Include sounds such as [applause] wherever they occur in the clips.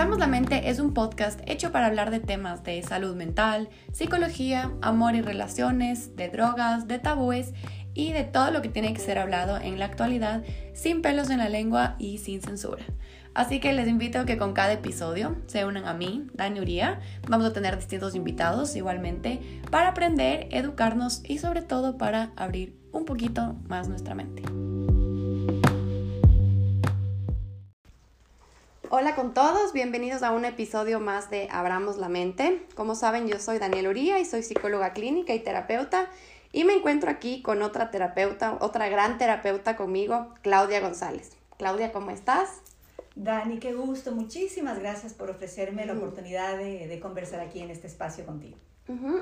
Abramos la Mente es un podcast hecho para hablar de temas de salud mental, psicología, amor y relaciones, de drogas, de tabúes y de todo lo que tiene que ser hablado en la actualidad sin pelos en la lengua y sin censura. Así que les invito a que con cada episodio se unan a mí, Dani Uría. Vamos a tener distintos invitados igualmente para aprender, educarnos y sobre todo para abrir un poquito más nuestra mente. Hola con todos, bienvenidos a un episodio más de Abramos la Mente. Como saben, yo soy Daniel Uría y soy psicóloga clínica y terapeuta. Y me encuentro aquí con otra terapeuta, otra gran terapeuta conmigo, Claudia González. Claudia, ¿cómo estás? Dani, qué gusto. Muchísimas gracias por ofrecerme la oportunidad de, conversar aquí en este espacio contigo.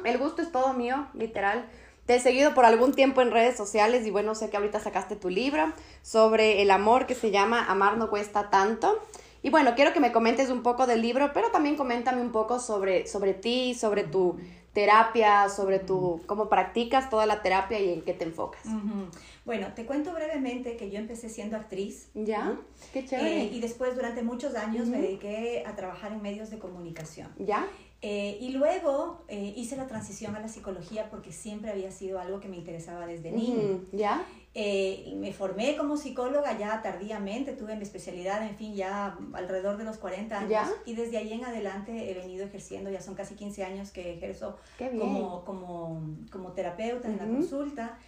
El gusto es todo mío, literal. Te he seguido por algún tiempo en redes sociales y bueno, sé que ahorita sacaste tu libro sobre el amor que se llama Amar no cuesta tanto. Y bueno, quiero que me comentes un poco del libro, pero también coméntame un poco sobre, sobre ti, sobre tu terapia, sobre tu cómo practicas toda la terapia y en qué te enfocas. Bueno, te cuento brevemente que yo empecé siendo actriz. ¿Ya? Qué chévere. Eh, y después durante muchos años me dediqué a trabajar en medios de comunicación. ¿Ya? Eh, y luego eh, hice la transición a la psicología porque siempre había sido algo que me interesaba desde niña. ¿Ya? Eh, me formé como psicóloga ya tardíamente, tuve mi especialidad, en fin, ya alrededor de los 40 años. Y desde ahí en adelante he venido ejerciendo, ya son casi 15 años que ejerzo como, como, como terapeuta en la consulta.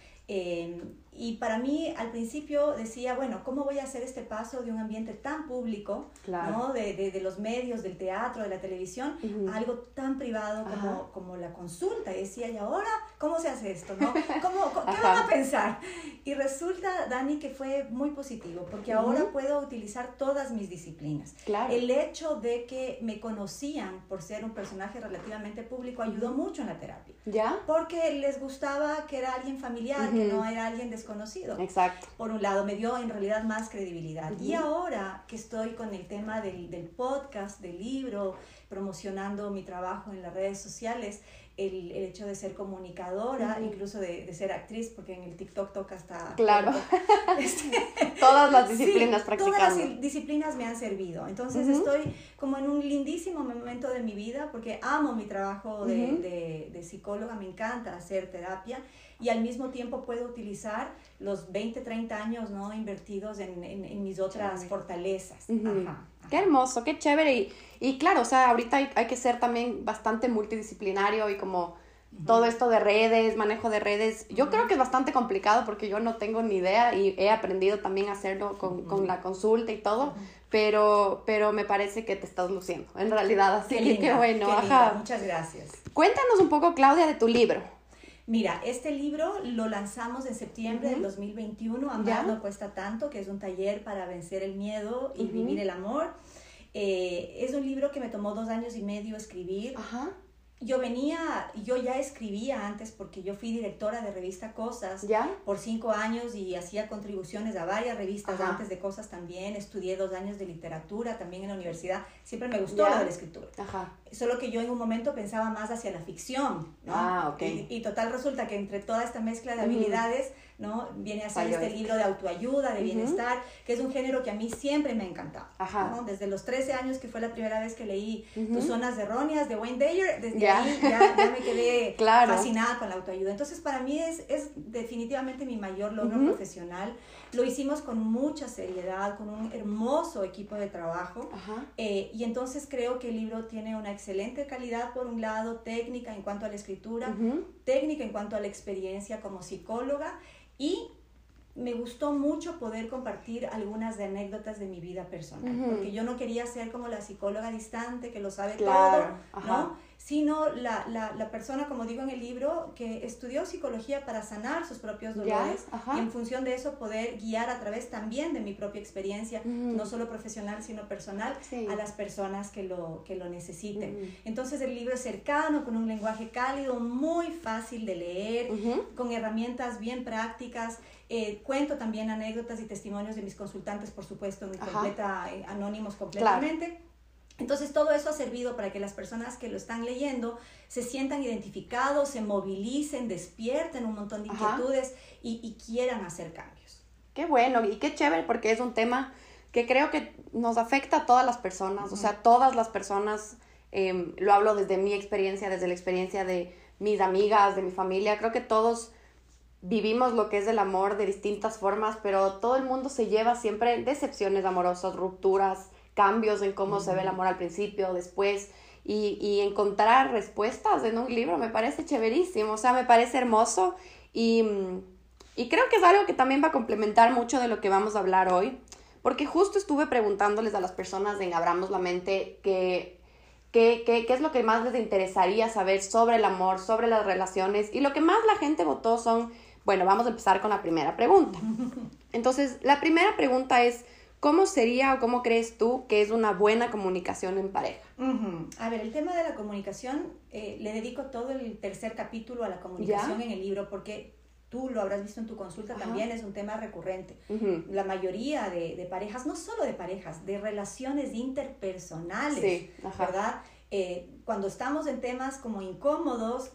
Y para mí al principio decía, bueno, ¿cómo voy a hacer este paso de un ambiente tan público, ¿no? de, de, de, los medios, del teatro, de la televisión, a algo tan privado como, como, la consulta? Y decía, ¿y ahora cómo se hace esto? ¿no? [laughs] ¿Cómo, ¿Qué van a pensar? Y resulta, Dani, que fue muy positivo, porque ahora puedo utilizar todas mis disciplinas. Claro. El hecho de que me conocían por ser un personaje relativamente público ayudó mucho en la terapia. ¿Ya? Porque les gustaba que era alguien familiar, que no era alguien desconocido conocido. Exacto. Por un lado, me dio en realidad más credibilidad. Y ahora que estoy con el tema del, del, podcast, del libro, promocionando mi trabajo en las redes sociales, el, el hecho de ser comunicadora, incluso de, de, ser actriz, porque en el TikTok toca hasta... Claro. [laughs] Este, [laughs] todas las disciplinas practicando. Todas las disciplinas me han servido. Entonces estoy como en un lindísimo momento de mi vida, porque amo mi trabajo de, de, de psicóloga, me encanta hacer terapia y al mismo tiempo puedo utilizar los 20, 30 años ¿no? invertidos en, en, mis otras fortalezas. Qué hermoso, qué chévere. Y, y claro, o sea, ahorita hay, hay, que ser también bastante multidisciplinario y como todo esto de redes, manejo de redes. Yo creo que es bastante complicado porque yo no tengo ni idea y he aprendido también a hacerlo con, con la consulta y todo. Pero, pero me parece que te estás luciendo, en realidad, así qué que qué bueno. Qué Ajá. Muchas gracias. Cuéntanos un poco, Claudia, de tu libro. Mira, este libro lo lanzamos en septiembre del 2021, Amar no cuesta tanto, que es un taller para vencer el miedo y vivir el amor. Eh, es un libro que me tomó dos años y medio escribir. Ajá yo venía, yo ya escribía antes porque yo fui directora de revista Cosas ¿Ya? por cinco años y hacía contribuciones a varias revistas antes de Cosas también. Estudié dos años de literatura también en la universidad. Siempre me gustó la de la escritura. Ajá. Solo que yo en un momento pensaba más hacia la ficción, ¿no? Ah, ok. Y, y total resulta que entre toda esta mezcla de habilidades, ¿no? Viene a ser este libro de autoayuda, de bienestar, que es un género que a mí siempre me ha encantado. Ajá. ¿no? Desde los 13 años, que fue la primera vez que leí Tus Zonas Erróneas de Wayne Dyer, desde ahí ya, ya, me quedé [laughs] claro. fascinada con la autoayuda. Entonces, para mí es, es definitivamente mi mayor logro profesional. Lo hicimos con mucha seriedad, con un hermoso equipo de trabajo. Eh, y entonces creo que el libro tiene una excelente calidad, por un lado, técnica en cuanto a la escritura, técnica en cuanto a la experiencia como psicóloga y me gustó mucho poder compartir algunas de anécdotas de mi vida personal, porque yo no quería ser como la psicóloga distante que lo sabe claro. todo, ¿no? Sino la, la, la, persona, como digo en el libro, que estudió psicología para sanar sus propios dolores y en función de eso poder guiar a través también de mi propia experiencia, no solo profesional, sino personal, sí. a las personas que lo, que lo necesiten. Entonces el libro es cercano, con un lenguaje cálido, muy fácil de leer, con herramientas bien prácticas. Eh, cuento también anécdotas y testimonios de mis consultantes, por supuesto, en completa, eh, anónimos completamente. Claro. Entonces todo eso ha servido para que las personas que lo están leyendo se sientan identificados, se movilicen, despierten un montón de inquietudes y, y, quieran hacer cambios. Qué bueno y qué chévere porque es un tema que creo que nos afecta a todas las personas, o sea, todas las personas, em, lo hablo desde mi experiencia, desde la experiencia de mis amigas, de mi familia, creo que todos vivimos lo que es el amor de distintas formas, pero todo el mundo se lleva siempre decepciones amorosas, rupturas, cambios en cómo se ve el amor al principio, después, y, y, encontrar respuestas en un libro me parece chéverísimo, o sea, me parece hermoso y, y creo que es algo que también va a complementar mucho de lo que vamos a hablar hoy, porque justo estuve preguntándoles a las personas en Abramos la Mente que ¿Qué, qué, qué es lo que más les interesaría saber sobre el amor, sobre las relaciones? Y lo que más la gente votó son, bueno, vamos a empezar con la primera pregunta. [laughs] Entonces, la primera pregunta es, ¿cómo sería o cómo crees tú que es una buena comunicación en pareja? A ver, el tema de la comunicación, eh, le dedico todo el tercer capítulo a la comunicación en el libro porque tú lo habrás visto en tu consulta también, es un tema recurrente. La mayoría de, parejas, no solo de parejas, de relaciones interpersonales, ¿verdad? Eh, cuando estamos en temas como incómodos,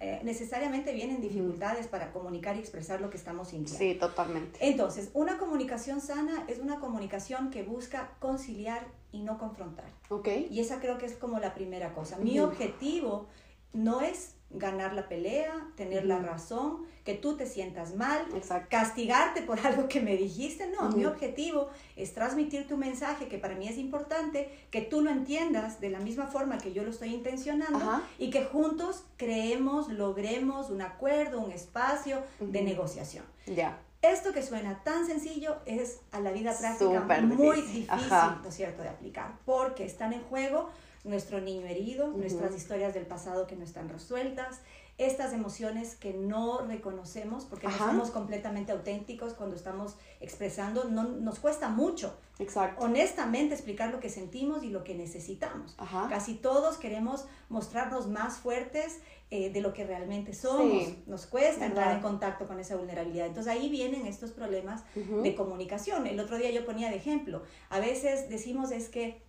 eh, necesariamente vienen dificultades para comunicar y expresar lo que estamos sintiendo. Sí, totalmente. Entonces, una comunicación sana es una comunicación que busca conciliar y no confrontar. Ok. Y esa creo que es como la primera cosa. Mi objetivo no es ganar la pelea, tener la razón, que tú te sientas mal, castigarte por [laughs] algo que me dijiste. No, mi objetivo es transmitir tu mensaje, que para mí es importante, que tú lo entiendas de la misma forma que yo lo estoy intencionando y que juntos creemos, logremos un acuerdo, un espacio de negociación. Ya. Esto que suena tan sencillo es a la vida práctica muy difícil, ¿no es cierto?, de aplicar, porque están en juego nuestro niño herido, nuestras historias del pasado que no están resueltas, estas emociones que no reconocemos porque no somos completamente auténticos cuando estamos expresando, no, nos cuesta mucho Exacto. honestamente explicar lo que sentimos y lo que necesitamos. Casi todos queremos mostrarnos más fuertes eh, de lo que realmente somos. Nos cuesta entrar en contacto con esa vulnerabilidad. Entonces ahí vienen estos problemas de comunicación. El otro día yo ponía de ejemplo, a veces decimos es que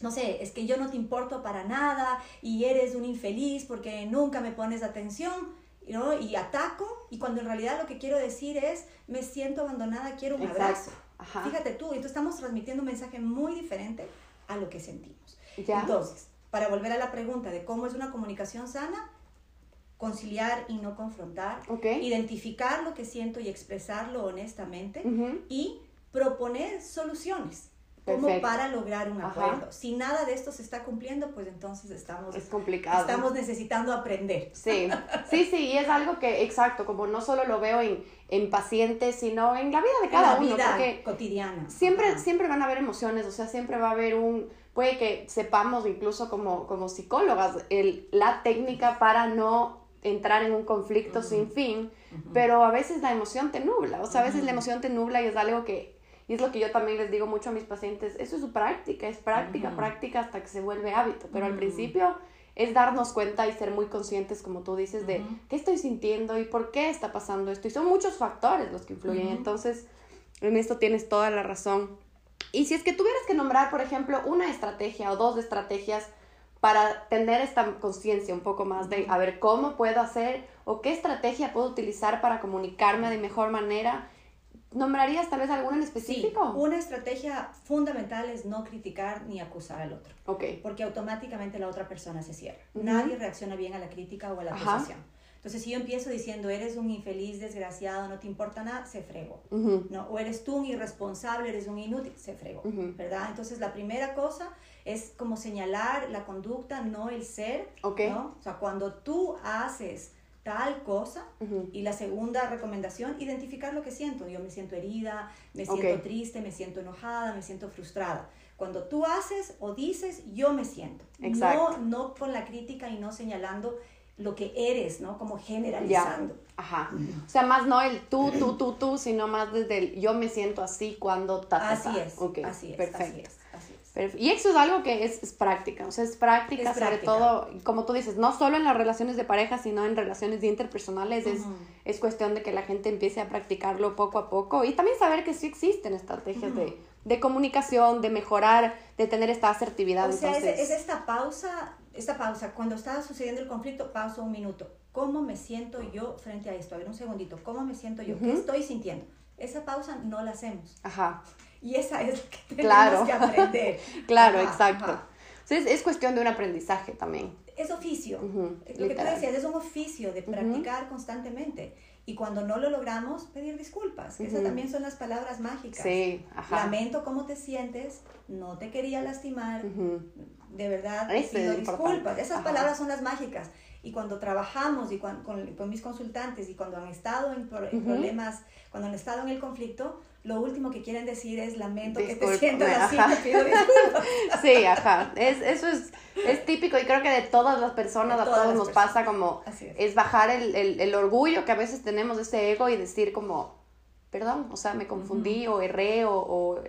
no sé, es que yo no te importo para nada y eres un infeliz porque nunca me pones atención, ¿no? Y ataco, y cuando en realidad lo que quiero decir es, me siento abandonada, quiero un abrazo. Fíjate tú, entonces estamos transmitiendo un mensaje muy diferente a lo que sentimos. Entonces, para volver a la pregunta de cómo es una comunicación sana, conciliar y no confrontar, identificar lo que siento y expresarlo honestamente y proponer soluciones como para lograr un acuerdo. Si nada de esto se está cumpliendo, pues entonces estamos, es complicado. estamos necesitando aprender. Sí, sí, sí, y es algo que, exacto, como no solo lo veo en, en pacientes, sino en la vida de cada en la vida cotidiana. Siempre, siempre van a haber emociones, o sea, siempre va a haber un, puede que sepamos incluso como, como psicólogas el, la técnica para no entrar en un conflicto sin fin, pero a veces la emoción te nubla, o sea, a veces la emoción te nubla y es algo que y es lo que yo también les digo mucho a mis pacientes, eso es su práctica, es práctica, práctica hasta que se vuelve hábito, pero al principio es darnos cuenta y ser muy conscientes, como tú dices, de qué estoy sintiendo y por qué está pasando esto. Y son muchos factores los que influyen. Entonces, en esto tienes toda la razón. Y si es que tuvieras que nombrar, por ejemplo, una estrategia o dos estrategias para tener esta conciencia un poco más de, a ver, cómo puedo hacer o qué estrategia puedo utilizar para comunicarme de mejor manera ¿Nombrarías tal vez alguna en específico? Sí, una estrategia fundamental es no criticar ni acusar al otro. Ok. Porque automáticamente la otra persona se cierra. Nadie reacciona bien a la crítica o a la acusación. Entonces, si yo empiezo diciendo, eres un infeliz, desgraciado, no te importa nada, se fregó. ¿no? O eres tú un irresponsable, eres un inútil, se fregó. ¿Verdad? Entonces, la primera cosa es como señalar la conducta, no el ser. Okay. ¿no? O sea, cuando tú haces tal cosa. Y la segunda recomendación, identificar lo que siento. Yo me siento herida, me siento triste, me siento enojada, me siento frustrada. Cuando tú haces o dices, yo me siento. No, no con la crítica y no señalando lo que eres, ¿no? Como generalizando. Ajá. O sea, más no el tú, tú, tú, tú, sino más desde el yo me siento así cuando... Ta, así, es, así es. Perfecto. Y eso es algo que es, práctica, o sea, es práctica, sobre todo, como tú dices, no solo en las relaciones de pareja, sino en relaciones interpersonales, es, es cuestión de que la gente empiece a practicarlo poco a poco y también saber que sí existen estrategias de, de, comunicación, de mejorar, de tener esta asertividad. O sea, es, esta pausa, esta pausa, cuando está sucediendo el conflicto, pausa un minuto. ¿Cómo me siento yo frente a esto? A ver, un segundito, ¿cómo me siento yo? ¿Qué estoy sintiendo? Esa pausa no la hacemos. Ajá Y esa es la que tenemos que aprender. [laughs] claro, exacto. es, cuestión de un aprendizaje también. Es oficio. Lo que tú decías, es un oficio de practicar constantemente. Y cuando no lo logramos, pedir disculpas. Esas también son las palabras mágicas. Sí, ajá. Lamento cómo te sientes, no te quería lastimar, de verdad, pido disculpas. Esas palabras son las mágicas. Y cuando trabajamos y con, con, mis consultantes y cuando han estado en, problemas, cuando han estado en el conflicto, lo último que quieren decir es lamento que te sientas así, te pido disculpas. [laughs] Sí, ajá. Es, eso es, es, típico y creo que de todas las personas, a todos nos pasa como, es. bajar el, el, el, orgullo que a veces tenemos, ese ego y decir como, perdón, o sea, me confundí o erré o, o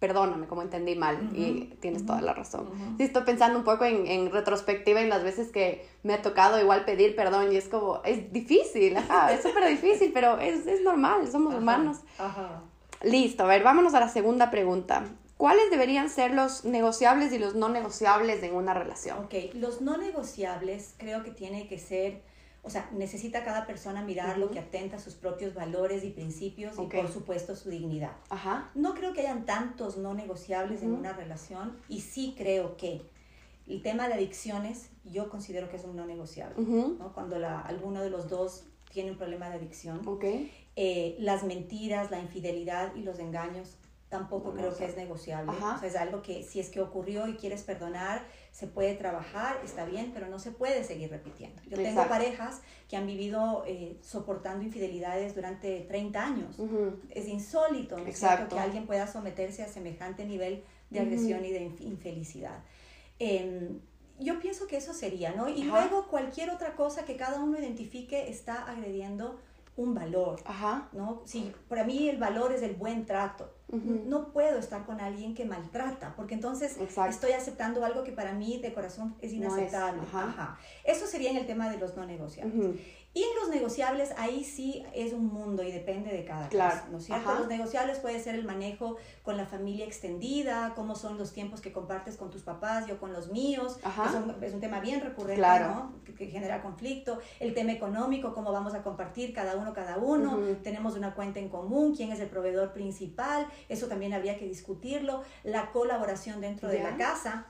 perdóname como entendí mal y tienes toda la razón. Sí, estoy pensando un poco en, en, retrospectiva en las veces que me ha tocado igual pedir perdón y es como, es difícil, ajá, es [laughs] súper difícil, pero es, es, normal, somos humanos. Ajá. Listo, a ver, vámonos a la segunda pregunta. ¿Cuáles deberían ser los negociables y los no negociables en una relación? Ok, los no negociables creo que tiene que ser o sea, necesita cada persona mirar lo que atenta a sus propios valores y principios y por supuesto su dignidad. Ajá. No creo que hayan tantos no negociables en una relación y sí creo que el tema de adicciones yo considero que es un no negociable. ¿no? Cuando la, alguno de los dos tiene un problema de adicción. Okay. Eh, las mentiras, la infidelidad y los engaños tampoco creo que es negociable. O sea, es algo que si es que ocurrió y quieres perdonar, se puede trabajar, está bien, pero no se puede seguir repitiendo. Yo tengo parejas que han vivido eh, soportando infidelidades durante 30 años. Es insólito, ¿no cierto? Que alguien pueda someterse a semejante nivel de agresión y de infelicidad. Em, yo pienso que eso sería, ¿no? Y luego cualquier otra cosa que cada uno identifique está agrediendo un valor, Ajá. ¿no? Si para mí el valor es el buen trato, no puedo estar con alguien que maltrata, porque entonces estoy aceptando algo que para mí de corazón es inaceptable. Ajá. Eso sería en el tema de los no negociables. Y en los negociables, ahí sí es un mundo y depende de cada claro. caso, ¿no es cierto? Los negociables puede ser el manejo con la familia extendida, cómo son los tiempos que compartes con tus papás, yo con los míos, es un, tema bien recurrente, ¿no? Que, genera conflicto. El tema económico, cómo vamos a compartir cada uno, cada uno. Tenemos una cuenta en común, quién es el proveedor principal, eso también habría que discutirlo. La colaboración dentro de la casa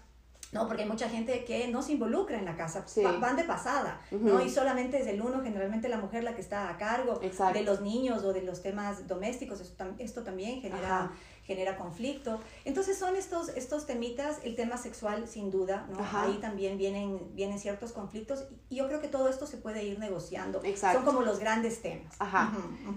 ¿no? Porque hay mucha gente que no se involucra en la casa, van de pasada, ¿no? Y solamente es el uno, generalmente la mujer la que está a cargo de los niños o de los temas domésticos, esto, esto también genera, genera conflicto. Entonces son estos, estos temitas, el tema sexual sin duda, ¿no? Ahí también vienen, vienen ciertos conflictos y yo creo que todo esto se puede ir negociando. Son como los grandes temas. Ajá.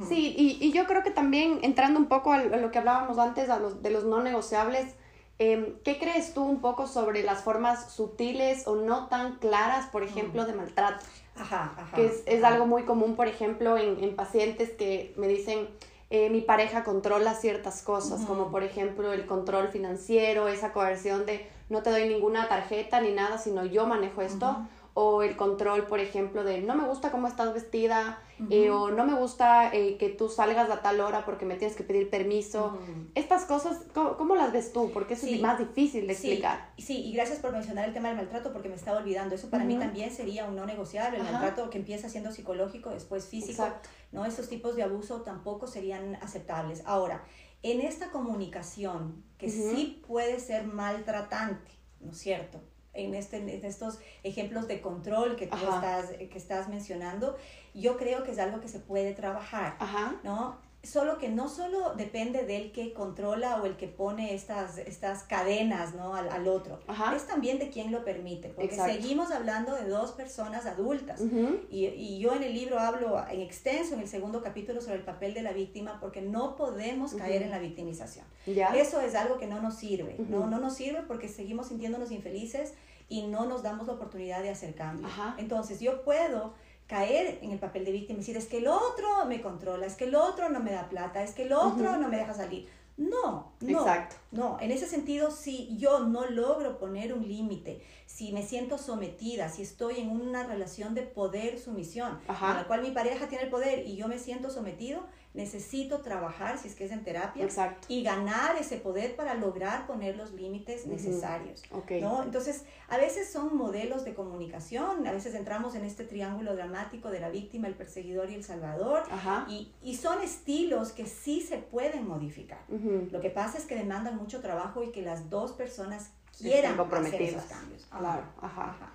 Sí, y, y, yo creo que también entrando un poco a lo que hablábamos antes, a los, de los no negociables, Em, ¿Qué crees tú un poco sobre las formas sutiles o no tan claras, por ejemplo, de maltrato? Ajá, ajá. Que es, algo muy común, por ejemplo, en, pacientes que me dicen, eh, mi pareja controla ciertas cosas, como por ejemplo el control financiero, esa coerción de no te doy ninguna tarjeta ni nada, sino yo manejo esto o el control, por ejemplo, de no me gusta cómo estás vestida, eh, o no me gusta eh, que tú salgas a tal hora porque me tienes que pedir permiso. Estas cosas, ¿cómo, las ves tú? Porque eso es más difícil de explicar. Sí. y gracias por mencionar el tema del maltrato porque me estaba olvidando. Eso para mí también sería un no negociable. El maltrato que empieza siendo psicológico, después físico, ¿no? Esos tipos de abuso tampoco serían aceptables. Ahora, en esta comunicación, que sí puede ser maltratante, ¿no es cierto? En, este, en estos ejemplos de control que tú estás, que estás mencionando, yo creo que es algo que se puede trabajar, ¿no? Solo que no solo depende del que controla o el que pone estas, estas cadenas ¿no? al, otro, es también de quien lo permite, porque seguimos hablando de dos personas adultas. y, y, yo en el libro hablo en extenso, en el segundo capítulo, sobre el papel de la víctima, porque no podemos caer en la victimización. Eso es algo que no nos sirve, ¿no? no nos sirve porque seguimos sintiéndonos infelices y no nos damos la oportunidad de hacer cambio. Entonces yo puedo caer en el papel de víctima y decir, es que el otro me controla, es que el otro no me da plata, es que el otro no me deja salir. No, no, Exacto. no. En ese sentido, si yo no logro poner un límite, si me siento sometida, si estoy en una relación de poder-sumisión, en la cual mi pareja tiene el poder y yo me siento sometido, necesito trabajar, si es que es en terapia, y ganar ese poder para lograr poner los límites necesarios. ¿no? Entonces, a veces son modelos de comunicación, a veces entramos en este triángulo dramático de la víctima, el perseguidor y el salvador, y, y, son estilos que sí se pueden modificar. Lo que pasa es que demandan mucho trabajo y que las dos personas quieran hacer esos cambios. Claro, ajá.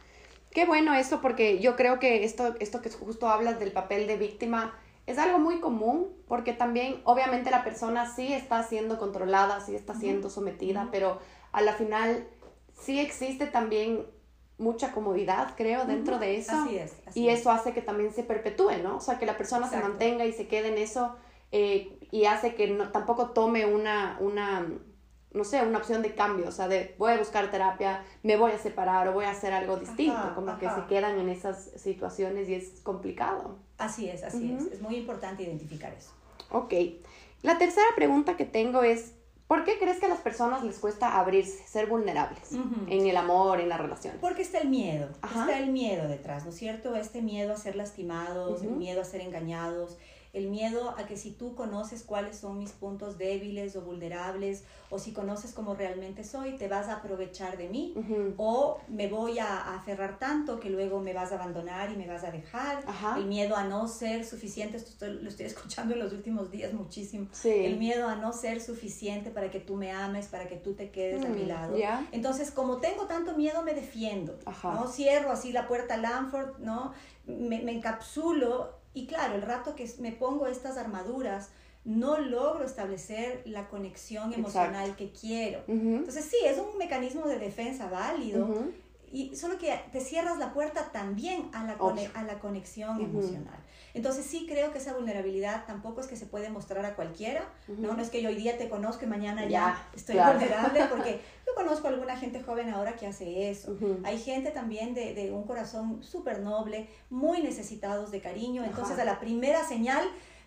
Qué bueno eso, porque yo creo que esto, esto que justo hablas del papel de víctima, es algo muy común porque también obviamente la persona sí está siendo controlada, sí está siendo sometida, pero a la final sí existe también mucha comodidad, creo, dentro de eso. Así es. y eso hace que también se perpetúe, ¿no? O sea, que la persona se mantenga y se quede en eso eh, y hace que no, tampoco tome una, una no sé, una opción de cambio, o sea, de voy a buscar terapia, me voy a separar o voy a hacer algo distinto, como que se quedan en esas situaciones y es complicado. Así es, así es. Es muy importante identificar eso. Ok. La tercera pregunta que tengo es, ¿por qué crees que a las personas les cuesta abrirse, ser vulnerables en el amor, en la relación? Porque está el miedo, está el miedo detrás, ¿no es cierto? Este miedo a ser lastimados, el miedo a ser engañados, el miedo a que si tú conoces cuáles son mis puntos débiles o vulnerables, o si conoces cómo realmente soy, te vas a aprovechar de mí, o me voy a, aferrar tanto que luego me vas a abandonar y me vas a dejar, el miedo a no ser suficiente, esto lo estoy [laughs] escuchando en los últimos días muchísimo, el miedo a no ser suficiente para que tú me ames, para que tú te quedes a mi mm, lado. Entonces, como tengo tanto miedo, me defiendo, ¿no? Cierro así la puerta Lanford, ¿no? Me, me encapsulo y claro, el rato que me pongo estas armaduras, no logro establecer la conexión emocional que quiero. Entonces sí, es un mecanismo de defensa válido, y solo que te cierras la puerta también a la, a la conexión emocional. Entonces sí creo que esa vulnerabilidad tampoco es que se puede mostrar a cualquiera, ¿no? No es que yo hoy día te conozco y mañana ya, estoy vulnerable, [laughs] porque yo conozco a alguna gente joven ahora que hace eso. Hay gente también de, de un corazón súper noble, muy necesitados de cariño, entonces a la primera señal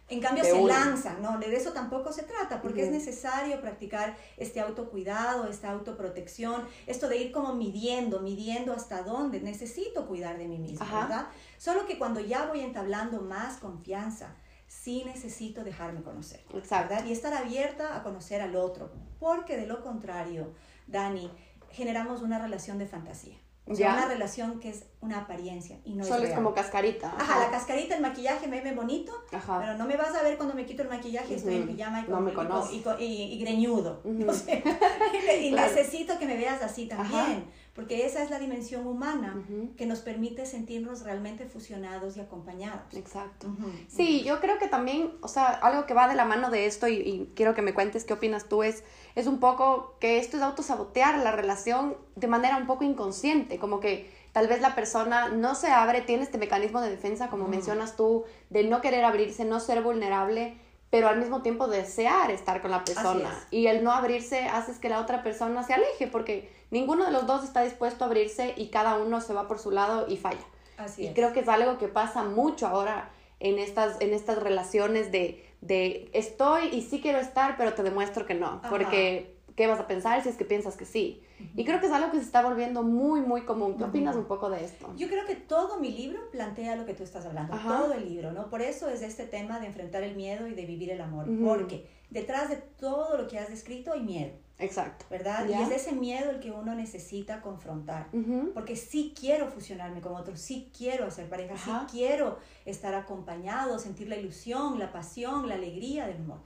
en cambio, se lanzan, ¿no? De eso tampoco se trata, porque es necesario practicar este autocuidado, esta autoprotección, esto de ir como midiendo, midiendo hasta dónde necesito cuidar de mí misma, ¿verdad? Solo que cuando ya voy entablando más confianza, sí necesito dejarme conocer, ¿verdad? Y estar abierta a conocer al otro, porque de lo contrario, Dani, generamos una relación de fantasía. O sea, una relación que es una apariencia y no Solo es, como cascarita. Ajá. la cascarita, el maquillaje me ve bonito, Ajá. pero no me vas a ver cuando me quito el maquillaje, estoy en pijama y, con, y, y, greñudo. [laughs] y, necesito que me veas así también porque esa es la dimensión humana que nos permite sentirnos realmente fusionados y acompañados. Exacto. Sí, yo creo que también, o sea, algo que va de la mano de esto y, quiero que me cuentes qué opinas tú es, es un poco que esto es autosabotear la relación de manera un poco inconsciente, como que tal vez la persona no se abre, tiene este mecanismo de defensa, como mencionas tú, de no querer abrirse, no ser vulnerable pero al mismo tiempo desear estar con la persona. Y el no abrirse hace que la otra persona se aleje, porque ninguno de los dos está dispuesto a abrirse y cada uno se va por su lado y falla. Así y creo que es algo que pasa mucho ahora en estas, en estas relaciones de, de estoy y sí quiero estar, pero te demuestro que no, porque ¿qué vas a pensar si es que piensas que sí? Y creo que es algo que se está volviendo muy, muy común. ¿Qué opinas un poco de esto? Yo creo que todo mi libro plantea lo que tú estás hablando, todo el libro, ¿no? Por eso es este tema de enfrentar el miedo y de vivir el amor, porque detrás de todo lo que has descrito hay miedo. Exacto. ¿Verdad? Y es ese miedo el que uno necesita confrontar. Porque sí quiero fusionarme con otros, sí quiero hacer pareja, sí quiero estar acompañado, sentir la ilusión, la pasión, la alegría del amor.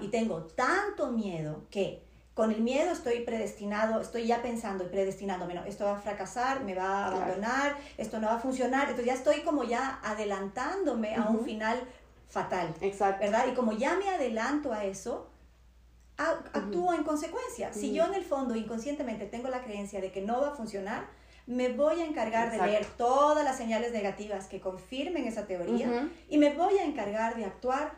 Y tengo tanto miedo que con el miedo estoy predestinado, estoy ya pensando y predestinándome, no, esto va a fracasar, me va a abandonar, esto no va a funcionar, entonces ya estoy como ya adelantándome a un final fatal, Exacto. ¿verdad? Y como ya me adelanto a eso, actúo en consecuencia. Si yo en el fondo inconscientemente tengo la creencia de que no va a funcionar, me voy a encargar de leer todas las señales negativas que confirmen esa teoría y me voy a encargar de actuar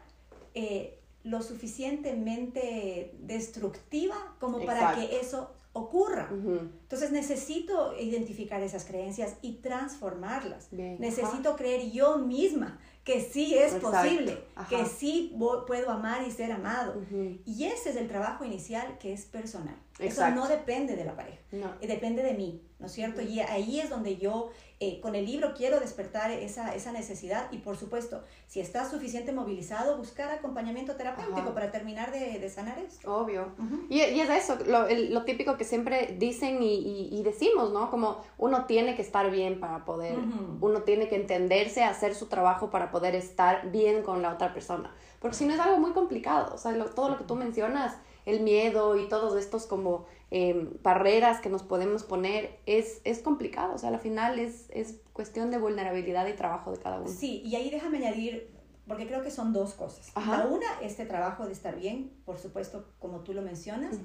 eh, lo suficientemente destructiva como para que eso ocurra. Entonces necesito identificar esas creencias y transformarlas. necesito creer yo misma que sí es posible, que sí puedo amar y ser amado. Y ese es el trabajo inicial que es personal. Eso no depende de la pareja, depende de mí, ¿no es cierto? Y ahí es donde yo eh, con el libro quiero despertar esa, esa, necesidad y por supuesto, si estás suficiente movilizado, buscar acompañamiento terapéutico para terminar de, de, sanar eso. Obvio. y, y, es eso, lo, lo, típico que siempre dicen y, y, decimos, ¿no? Como uno tiene que estar bien para poder, uno tiene que entenderse, hacer su trabajo para poder estar bien con la otra persona. Porque si no es algo muy complicado, o sea, todo lo que tú mencionas, el miedo y todos estos como Em, barreras que nos podemos poner, es, es complicado. O sea, al final es, es cuestión de vulnerabilidad y trabajo de cada uno. Sí, y ahí déjame añadir, porque creo que son dos cosas. La una, este trabajo de estar bien, por supuesto, como tú lo mencionas.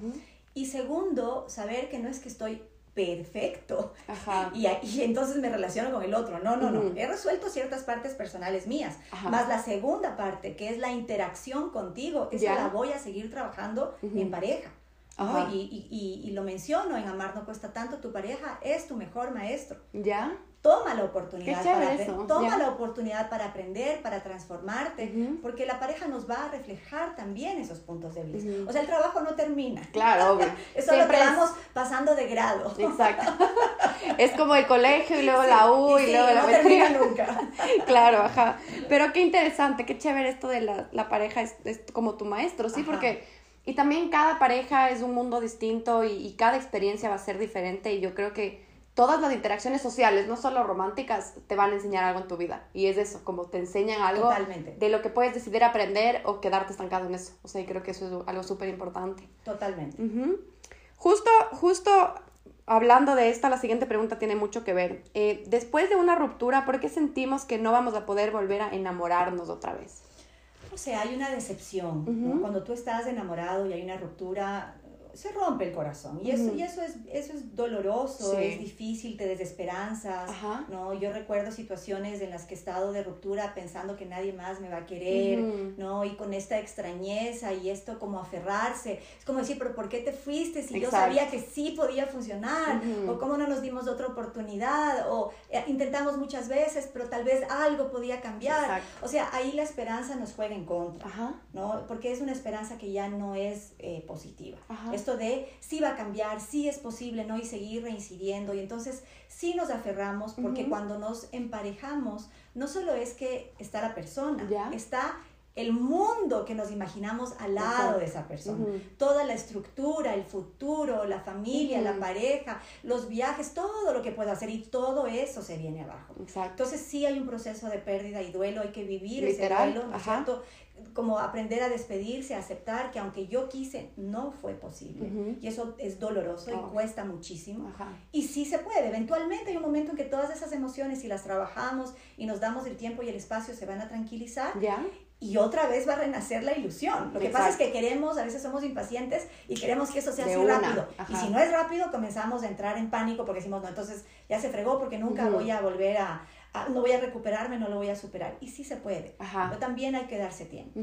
Y segundo, saber que no es que estoy perfecto [laughs] Y, y, entonces me relaciono con el otro. No, no, no. He resuelto ciertas partes personales mías. Más la segunda parte, que es la interacción contigo, esa la voy a seguir trabajando en pareja. Y, y, y, lo menciono, en Amar no cuesta tanto, tu pareja es tu mejor maestro. ¿Ya? Toma la oportunidad, para, toma la oportunidad para aprender, para transformarte, porque la pareja nos va a reflejar también esos puntos de vista. O sea, el trabajo no termina. Claro, [laughs] obvio. Eso lo vamos pasando de grado. Exacto. [laughs] es como el colegio y luego la U y, luego la no termina nunca. [laughs] claro, ajá. Pero qué interesante, qué chévere esto de la, la pareja es, es, como tu maestro, ¿sí? Porque y también cada pareja es un mundo distinto y, cada experiencia va a ser diferente y yo creo que todas las interacciones sociales, no solo románticas, te van a enseñar algo en tu vida. Y es eso, como te enseñan algo de lo que puedes decidir aprender o quedarte estancado en eso. O sea, creo que eso es algo súper importante. Totalmente. Justo, justo hablando de esta, la siguiente pregunta tiene mucho que ver. Eh, después de una ruptura, ¿por qué sentimos que no vamos a poder volver a enamorarnos otra vez? o sea, hay una decepción. Cuando tú estás enamorado y hay una ruptura, se rompe el corazón. Y eso, y eso, es, eso es doloroso, es difícil, te desesperanzas, ¿no? Yo recuerdo situaciones en las que he estado de ruptura pensando que nadie más me va a querer, ¿no? Y con esta extrañeza y esto como aferrarse, es como decir, pero ¿por qué te fuiste si yo sabía que sí podía funcionar? O cómo no nos dimos otra oportunidad, o eh, intentamos muchas veces, pero tal vez algo podía cambiar. O sea, ahí la esperanza nos juega en contra, ¿no? Porque es una esperanza que ya no es eh, positiva de sí va a cambiar, sí es posible, ¿no? Y seguir reincidiendo. Y entonces sí nos aferramos porque cuando nos emparejamos, no solo es que está la persona, está el mundo que nos imaginamos al lado de esa persona. Toda la estructura, el futuro, la familia, la pareja, los viajes, todo lo que pueda hacer y todo eso se viene abajo. Entonces sí hay un proceso de pérdida y duelo, hay que vivir ese duelo, ¿no como aprender a despedirse, a aceptar que aunque yo quise, no fue posible. Y eso es doloroso y oh. cuesta muchísimo. Y sí se puede. Eventualmente hay un momento en que todas esas emociones, si las trabajamos y nos damos el tiempo y el espacio, se van a tranquilizar. ¿Ya? Y otra vez va a renacer la ilusión. Lo que pasa es que queremos, a veces somos impacientes y queremos que eso sea así rápido. Y si no es rápido, comenzamos a entrar en pánico porque decimos, no, entonces ya se fregó porque nunca voy a volver a, no voy a recuperarme, no lo voy a superar. Y sí se puede, pero también hay que darse tiempo.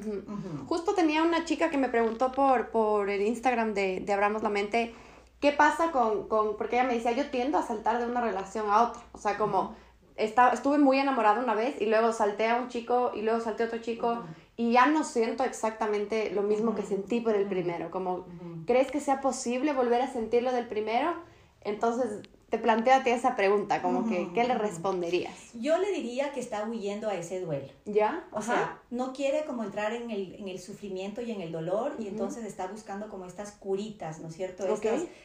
Justo tenía una chica que me preguntó por, por el Instagram de, de Abramos la Mente, ¿qué pasa con, con, porque ella me decía, yo tiendo a saltar de una relación a otra, o sea, como... Estaba, estuve muy enamorada una vez y luego salté a un chico y luego salté a otro chico y ya no siento exactamente lo mismo que sentí por el primero. Como, ¿crees que sea posible volver a sentir lo del primero? Entonces te ti esa pregunta, como que, ¿qué le responderías? Yo le diría que está huyendo a ese duelo. ¿Ya? O sea, no quiere como entrar en el, en el sufrimiento y en el dolor y entonces está buscando como estas curitas, ¿no es cierto?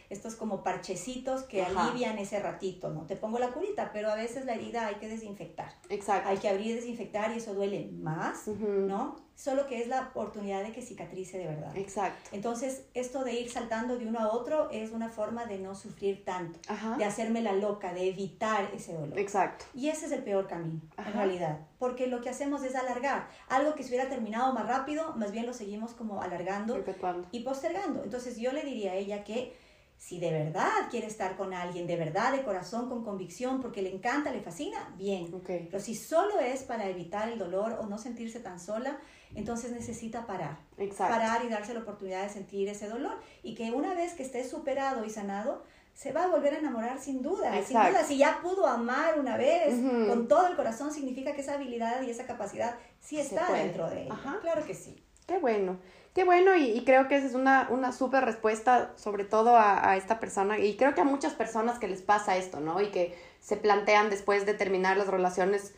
Estos, como parchecitos que alivian ese ratito, ¿no? Te pongo la curita, pero a veces la herida hay que desinfectar. Exacto. Hay que abrir y desinfectar y eso duele más, ¿no? Solo que es la oportunidad de que cicatrice de verdad. Exacto. Entonces, esto de ir saltando de uno a otro es una forma de no sufrir tanto, de hacerme la loca, de evitar ese dolor. Exacto. Y ese es el peor camino, en realidad, porque lo que hacemos es alargar. Algo que se hubiera terminado más rápido, más bien lo seguimos como alargando y postergando. Entonces, yo le diría a ella que Si de verdad quiere estar con alguien, de verdad, de corazón, con convicción, porque le encanta, le fascina, bien. Pero si solo es para evitar el dolor o no sentirse tan sola, entonces necesita parar. Parar y darse la oportunidad de sentir ese dolor. Y que una vez que esté superado y sanado, se va a volver a enamorar sin duda. Sin duda, si ya pudo amar una vez con todo el corazón, significa que esa habilidad y esa capacidad sí está dentro de él. Claro que sí. Qué bueno. Qué bueno, y, creo que esa es una, una súper respuesta, sobre todo a, a, esta persona, y creo que a muchas personas que les pasa esto, ¿no? Y que se plantean después de terminar las relaciones,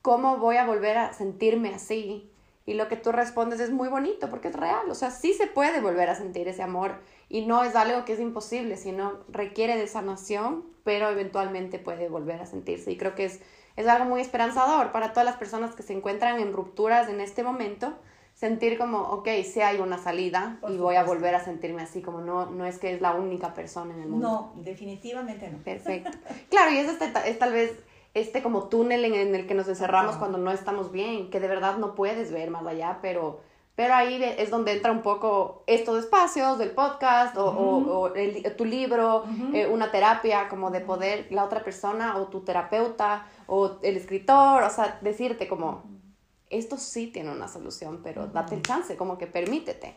¿cómo voy a volver a sentirme así? Y lo que tú respondes es muy bonito porque es real, o sea, sí se puede volver a sentir ese amor y no es algo que es imposible, sino requiere de sanación, pero eventualmente puede volver a sentirse. Y creo que es, es algo muy esperanzador para todas las personas que se encuentran en rupturas en este momento, sentir como, ok, sí hay una salida y voy a volver a sentirme así, como no, no es que es la única persona en el mundo. No, definitivamente no. Perfecto. Claro, y eso es, es tal vez este como túnel en, el que nos encerramos cuando no estamos bien, que de verdad no puedes ver más allá, pero pero ahí es donde entra un poco estos espacios del podcast o, tu libro, eh, una terapia como de poder la otra persona o tu terapeuta o el escritor, o sea, decirte como, esto sí tiene una solución, pero date el chance, como que permítete.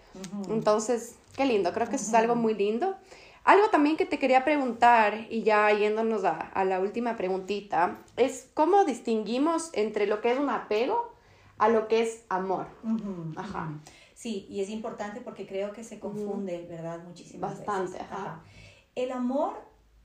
Entonces, qué lindo, creo que eso es algo muy lindo. Algo también que te quería preguntar, y ya yéndonos a, a la última preguntita, es cómo distinguimos entre lo que es un apego a lo que es amor. Ajá. Sí, y es importante porque creo que se confunde, ¿verdad? Muchísimas Bastante, Ajá. El amor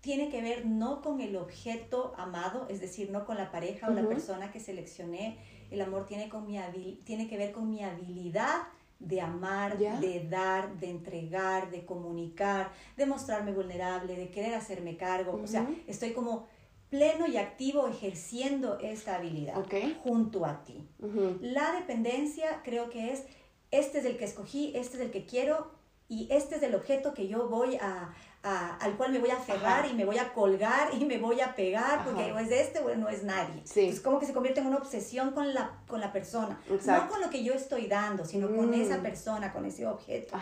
tiene que ver no con el objeto amado, es decir, no con la pareja o la persona que seleccioné. El amor tiene, con mi tiene que ver con mi habilidad de amar, de dar, de entregar, de comunicar, de mostrarme vulnerable, de querer hacerme cargo. O sea, estoy como pleno y activo ejerciendo esta habilidad junto a ti. La dependencia creo que es, este es el que escogí, este es el que quiero y este es el objeto que yo voy a, al cual me voy a aferrar y me voy a colgar y me voy a pegar porque no es de este o no es nadie. Es como que se convierte en una obsesión con la, con la persona. No con lo que yo estoy dando, sino con mm. esa persona, con ese objeto.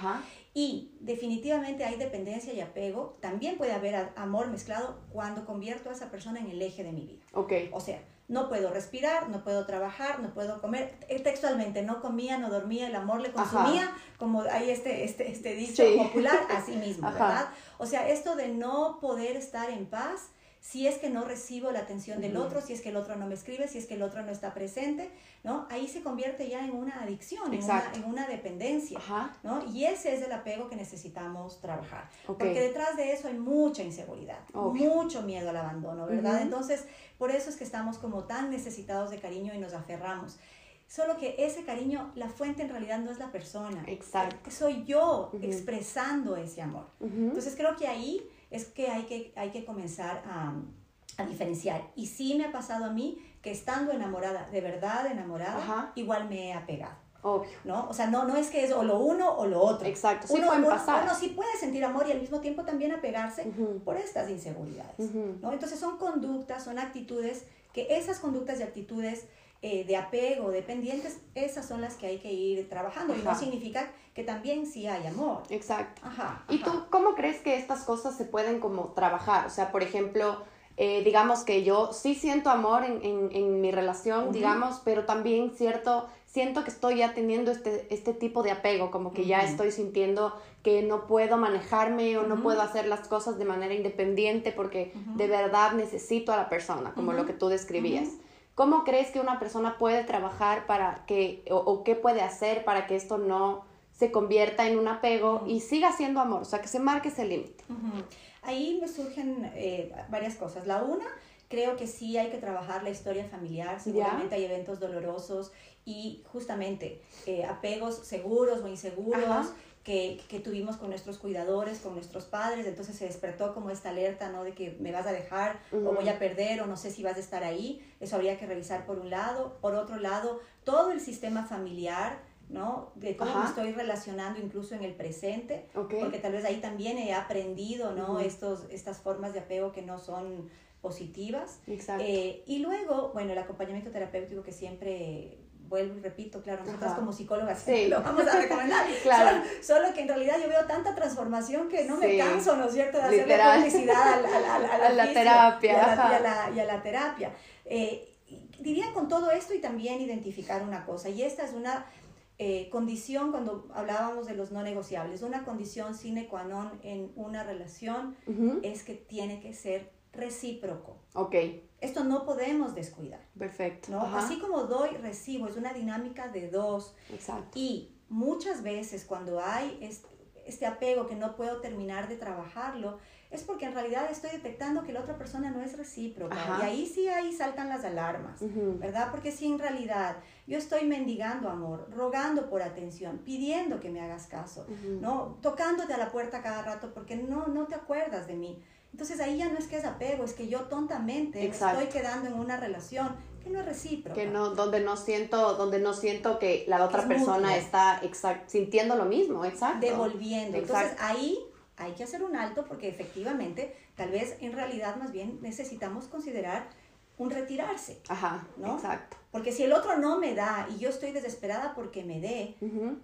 Y definitivamente hay dependencia y apego. También puede haber amor mezclado cuando convierto a esa persona en el eje de mi vida. Okay. O sea, no puedo respirar, no puedo trabajar, no puedo comer. Eh, textualmente, no comía, no dormía, el amor le consumía, como hay este, este, este dicho popular, así [laughs] mismo, ¿verdad? O sea, esto de no poder estar en paz si es que no recibo la atención del otro, si es que el otro no me escribe, si es que el otro no está presente, ¿no? Ahí se convierte ya en una adicción, en una, en una, dependencia, ¿no? Y ese es el apego que necesitamos trabajar. Porque detrás de eso hay mucha inseguridad, mucho miedo al abandono, ¿verdad? Entonces, por eso es que estamos como tan necesitados de cariño y nos aferramos. Solo que ese cariño, la fuente en realidad no es la persona. Exacto. Soy yo expresando ese amor. Entonces creo que ahí es que hay que, hay que comenzar a, a diferenciar. Y sí me ha pasado a mí que estando enamorada, de verdad enamorada, igual me he apegado. Obvio. ¿No? O sea, no, no es que es o lo uno o lo otro. Exacto, sí uno, pueden uno, pasar. Uno sí puede sentir amor y al mismo tiempo también apegarse por estas inseguridades. ¿no? Entonces son conductas, son actitudes, que esas conductas y actitudes eh, de apego, dependientes, esas son las que hay que ir trabajando. Y no significa que también sí hay amor. Exacto. Ajá, ¿Y tú cómo crees que estas cosas se pueden como trabajar? O sea, por ejemplo, eh, digamos que yo sí siento amor en, en, en mi relación, digamos, pero también cierto, siento que estoy ya teniendo este, este tipo de apego, como que ya estoy sintiendo que no puedo manejarme o no puedo hacer las cosas de manera independiente porque de verdad necesito a la persona, como lo que tú describías. ¿Cómo crees que una persona puede trabajar para que, o, qué puede hacer para que esto no se convierta en un apego y siga siendo amor? O sea, que se marque ese límite. Ahí me surgen eh, varias cosas. La una, creo que sí hay que trabajar la historia familiar. Seguramente hay eventos dolorosos y justamente eh, apegos seguros o inseguros que, que, tuvimos con nuestros cuidadores, con nuestros padres, entonces se despertó como esta alerta, ¿no? De que me vas a dejar o voy a perder o no sé si vas a estar ahí, eso habría que revisar por un lado. Por otro lado, todo el sistema familiar, ¿no? De cómo me estoy relacionando incluso en el presente, porque tal vez ahí también he aprendido, ¿no? Estos, estas formas de apego que no son positivas. Exacto. Eh, y luego, bueno, el acompañamiento terapéutico que siempre vuelvo y repito, claro, nosotras como psicólogas sí. [laughs] lo vamos a recomendar. [laughs] claro. Solo, que en realidad yo veo tanta transformación que no me canso, ¿no es cierto?, de hacerle publicidad [laughs] a, la terapia. Y a la, terapia. Eh, diría con todo esto y también identificar una cosa, y esta es una eh, condición, cuando hablábamos de los no negociables, una condición sine qua non en una relación es que tiene que ser recíproco. Ok. Esto no podemos descuidar. Perfecto. ¿no? Así como doy, recibo, es una dinámica de dos. Exacto. Y muchas veces cuando hay este, este apego que no puedo terminar de trabajarlo, es porque en realidad estoy detectando que la otra persona no es recíproca. Y ahí sí, ahí saltan las alarmas, ¿verdad? Porque si en realidad yo estoy mendigando amor, rogando por atención, pidiendo que me hagas caso, ¿no? Tocándote a la puerta cada rato porque no, no te acuerdas de mí. Entonces ahí ya no es que es apego, es que yo tontamente estoy quedando en una relación que no es recíproca. Que no, donde no siento, donde no siento que la otra persona está sintiendo lo mismo, exacto. Devolviendo. Entonces ahí hay que hacer un alto porque efectivamente, tal vez en realidad más bien necesitamos considerar un retirarse. Ajá, ¿no? exacto. Porque si el otro no me da y yo estoy desesperada porque me dé,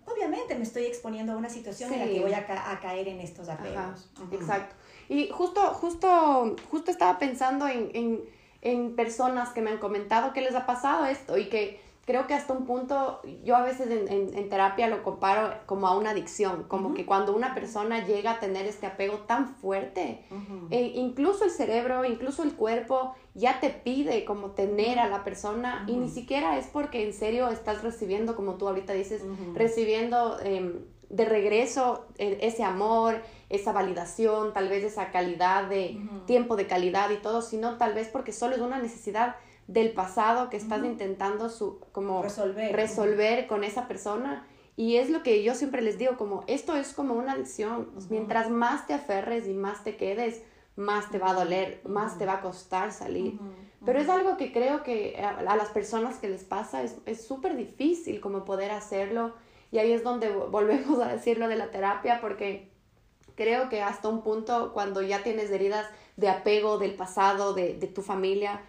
obviamente me estoy exponiendo a una situación en la que voy a, caer en estos apegos. Exacto. Y justo, justo, justo estaba pensando en, en, en personas que me han comentado que les ha pasado esto y que creo que hasta un punto, yo a veces en, terapia lo comparo como a una adicción, como que cuando una persona llega a tener este apego tan fuerte, eh, incluso el cerebro, incluso el cuerpo ya te pide como tener a la persona y ni siquiera es porque en serio estás recibiendo, como tú ahorita dices, recibiendo em, de regreso eh, ese amor, esa validación, tal vez esa calidad de tiempo de calidad y todo, sino tal vez porque solo es una necesidad del pasado que estás intentando su, como resolver. resolver con esa persona. Y es lo que yo siempre les digo, como esto es como una adicción. Mientras más te aferres y más te quedes, más te va a doler, más te va a costar salir. Pero es algo que creo que a, las personas que les pasa es súper difícil como poder hacerlo. Y ahí es donde volvemos a decir lo de la terapia, porque creo que hasta un punto cuando ya tienes heridas de apego del pasado, de, de tu familia,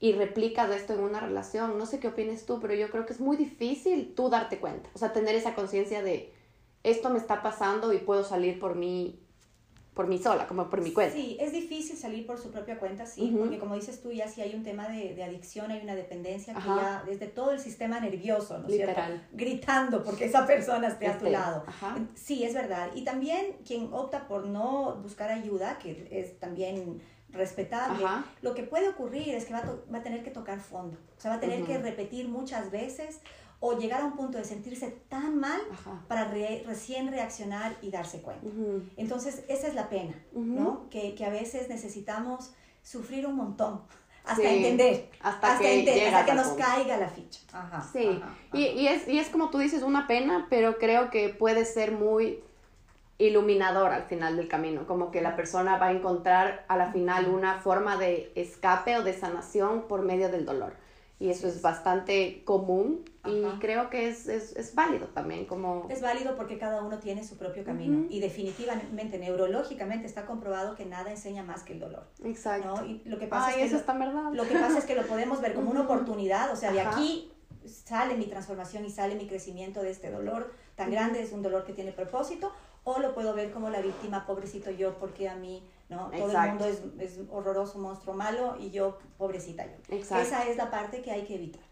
y replicas esto en una relación. No sé qué opines tú, pero yo creo que es muy difícil tú darte cuenta. O sea, tener esa conciencia de esto me está pasando y puedo salir por mí por mí sola, como por mi cuenta. Sí, es difícil salir por su propia cuenta, sí, porque como dices tú, ya si hay un tema de, de adicción, hay una dependencia que ya desde todo el sistema nervioso, ¿no es cierto? Gritando porque esa persona esté a tu lado. Sí, es verdad. Y también quien opta por no buscar ayuda, que es también respetable, lo que puede ocurrir es que va a, va a, tener que tocar fondo, o sea, va a tener que repetir muchas veces o llegar a un punto de sentirse tan mal para recién reaccionar y darse cuenta. Entonces, esa es la pena, ¿no? Que, que, a veces necesitamos sufrir un montón [laughs] hasta entender, hasta, que, entender, hasta que nos caiga la ficha. sí, Y, y, es, y es como tú dices, una pena, pero creo que puede ser muy iluminador al final del camino, como que la persona va a encontrar a la final una forma de escape o de sanación por medio del dolor. Y eso es. bastante común y creo que es, es, es, válido también como... Es válido porque cada uno tiene su propio camino y definitivamente, neurológicamente está comprobado que nada enseña más que el dolor. Exacto. Y lo que pasa es que eso está verdad. Lo que pasa es que lo podemos ver como una oportunidad, o sea, de aquí sale mi transformación y sale mi crecimiento de este dolor tan grande, es un dolor que tiene propósito, o lo puedo ver como la víctima, pobrecito yo, porque a mí, ¿no? Todo el mundo es, es, horroroso, monstruo malo y yo, pobrecita yo. Esa es la parte que hay que evitar.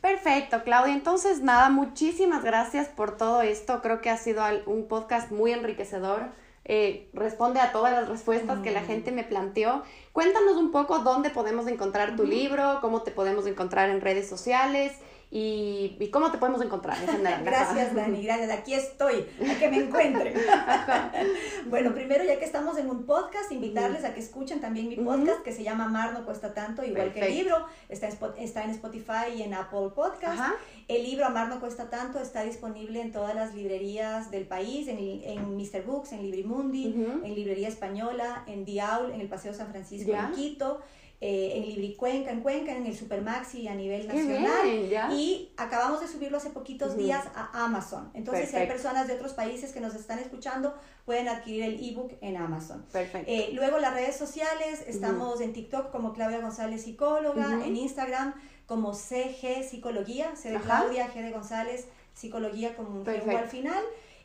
Perfecto, Claudia. Entonces, nada, muchísimas gracias por todo esto. Creo que ha sido un podcast muy enriquecedor. Eh, responde a todas las respuestas que la gente me planteó. Cuéntanos un poco dónde podemos encontrar tu libro, cómo te podemos encontrar en redes sociales y, cómo te podemos encontrar en general. [laughs] gracias, Dani, gracias. Aquí estoy, a que me encuentren. [laughs] bueno, primero, ya que estamos en un podcast, invitarles a que escuchen también mi podcast que se llama Mar no cuesta tanto, igual que el libro. Está en, está en Spotify y en Apple Podcast. El libro Amar no cuesta tanto está disponible en todas las librerías del país, en, en Mr. Books, en Librimundi, en Librería Española, en Diaul, en el Paseo San Francisco, en Quito eh, en Libricuenca, en Cuenca, en el Supermaxi a nivel nacional. y acabamos de subirlo hace poquitos días a Amazon. Entonces, si hay personas de otros países que nos están escuchando, pueden adquirir el ebook en Amazon. Perfecto. Eh, luego las redes sociales, estamos en TikTok como Claudia González Psicóloga, en Instagram como CG Psicología, C de Claudia, G de González, Psicología como un al final.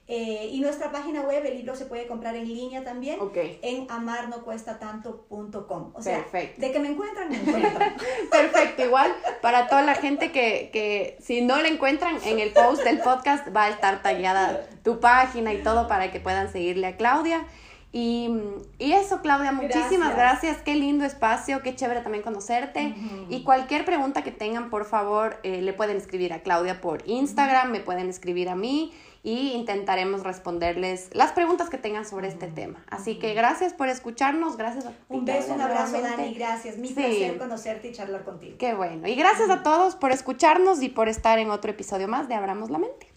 Eh, y nuestra página web, el libro se puede comprar en línea también en amarnocuestatanto.com. O sea, de que me encuentran, me encuentran. [laughs] [laughs] Perfecto, igual para toda la gente que, que si no la encuentran en el post del podcast va a estar tallada tu página y todo para que puedan seguirle a Claudia. Y, y, eso, Claudia, muchísimas gracias. Qué lindo espacio, qué chévere también conocerte. Y cualquier pregunta que tengan, por favor, eh, le pueden escribir a Claudia por Instagram, me pueden escribir a mí y intentaremos responderles las preguntas que tengan sobre este tema. Así que gracias por escucharnos, gracias a ti. Un beso, un abrazo, Dani, gracias. Mi placer conocerte y charlar contigo. Qué bueno. Y gracias a todos por escucharnos y por estar en otro episodio más de Abramos la Mente.